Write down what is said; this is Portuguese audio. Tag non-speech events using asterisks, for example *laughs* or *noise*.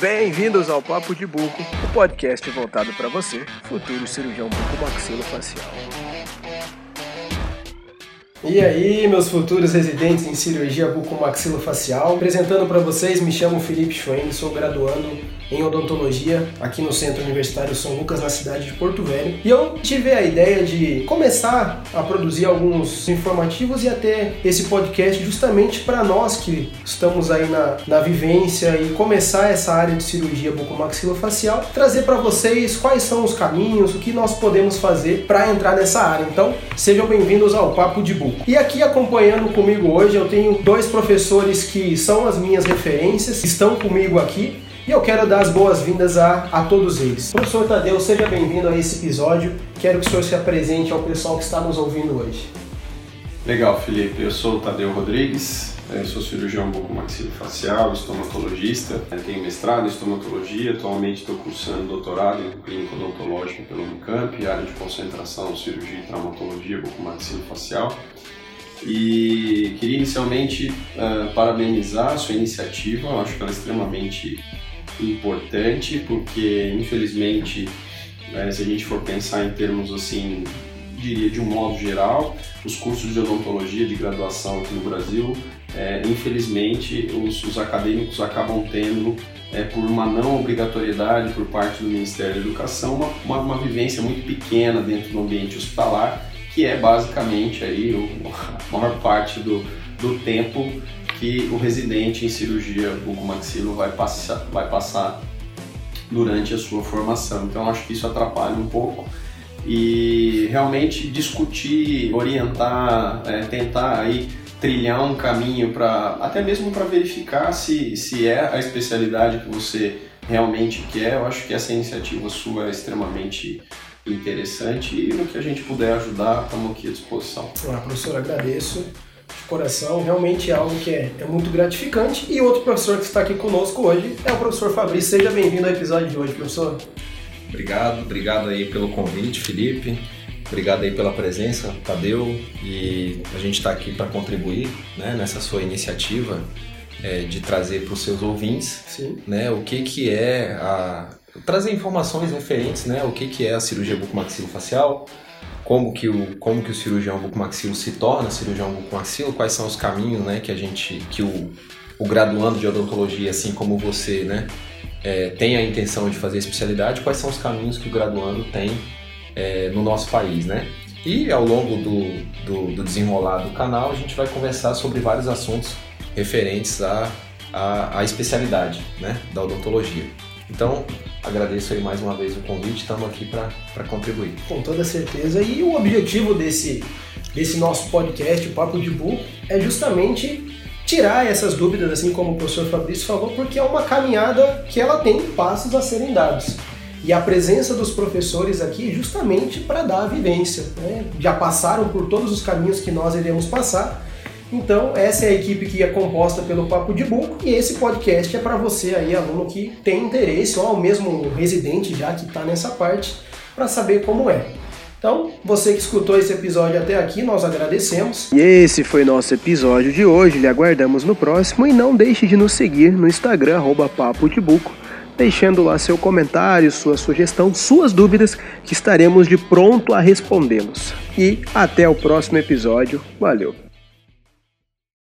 Bem-vindos ao Papo de Buco, o podcast voltado para você, futuro cirurgião bucomaxilofacial. E aí, meus futuros residentes em cirurgia bucomaxilofacial, apresentando para vocês, me chamo Felipe Schwen, sou graduando em odontologia aqui no Centro Universitário São Lucas, na cidade de Porto Velho. E eu tive a ideia de começar a produzir alguns informativos e até esse podcast justamente para nós que estamos aí na, na vivência e começar essa área de cirurgia bucomaxilofacial, trazer para vocês quais são os caminhos, o que nós podemos fazer para entrar nessa área. Então, sejam bem-vindos ao Papo de Buco. E aqui acompanhando comigo hoje eu tenho dois professores que são as minhas referências, estão comigo aqui. E eu quero dar as boas-vindas a, a todos eles. Professor Tadeu, seja bem-vindo a esse episódio. Quero que o senhor se apresente ao pessoal que está nos ouvindo hoje. Legal, Felipe. Eu sou o Tadeu Rodrigues, eu sou cirurgião bucomaxilofacial, estomatologista, tenho mestrado em estomatologia, atualmente estou cursando doutorado em clínica odontológica pelo Unicamp, área de concentração cirurgia e traumatologia bucomaxilofacial. E queria inicialmente uh, parabenizar a sua iniciativa, eu acho que ela é extremamente importante, porque infelizmente, né, se a gente for pensar em termos assim, diria de um modo geral, os cursos de odontologia de graduação aqui no Brasil, é, infelizmente, os, os, acadêmicos acabam tendo, é, por uma não obrigatoriedade por parte do Ministério da Educação, uma, uma, uma vivência muito pequena dentro do ambiente hospitalar, que é basicamente aí o, *laughs* a maior parte do, do tempo que o residente em cirurgia bucomaxilo vai passar, vai passar durante a sua formação. Então acho que isso atrapalha um pouco e realmente discutir, orientar, é, tentar aí trilhar um caminho para até mesmo para verificar se, se é a especialidade que você realmente quer. Eu acho que essa iniciativa sua é extremamente interessante e no que a gente puder ajudar, estamos aqui à disposição. Ah, professor, agradeço coração, realmente é algo que é, é, muito gratificante. E outro professor que está aqui conosco hoje é o professor Fabrício. Seja bem-vindo ao episódio de hoje, professor. Obrigado, obrigado aí pelo convite, Felipe. Obrigado aí pela presença, Tadeu. E a gente está aqui para contribuir né, nessa sua iniciativa é, de trazer para os seus ouvintes né, o que, que é a. trazer informações referentes, né? O que, que é a cirurgia bucomaxilofacial, como que o, como que o cirurgião bucomaxilo se torna cirurgião bucomaxilo, quais são os caminhos né, que a gente, que o, o graduando de odontologia, assim como você, né, é, tem a intenção de fazer especialidade, quais são os caminhos que o graduando tem é, no nosso país, né? E ao longo do, do, do, desenrolar do canal, a gente vai conversar sobre vários assuntos referentes à, à, à especialidade né, da odontologia. Então, agradeço aí mais uma vez o convite, estamos aqui para contribuir. Com toda certeza. E o objetivo desse, desse nosso podcast, o Papo de Bull, é justamente tirar essas dúvidas, assim como o professor Fabrício falou, porque é uma caminhada que ela tem passos a serem dados. E a presença dos professores aqui justamente para dar a vivência. Né? Já passaram por todos os caminhos que nós iremos passar então, essa é a equipe que é composta pelo Papo de Buco e esse podcast é para você aí, aluno que tem interesse ou mesmo residente já que está nessa parte, para saber como é. Então, você que escutou esse episódio até aqui, nós agradecemos. E esse foi nosso episódio de hoje. Lhe aguardamos no próximo e não deixe de nos seguir no Instagram arroba Papo de Buco, deixando lá seu comentário, sua sugestão, suas dúvidas, que estaremos de pronto a respondê-los. E até o próximo episódio. Valeu!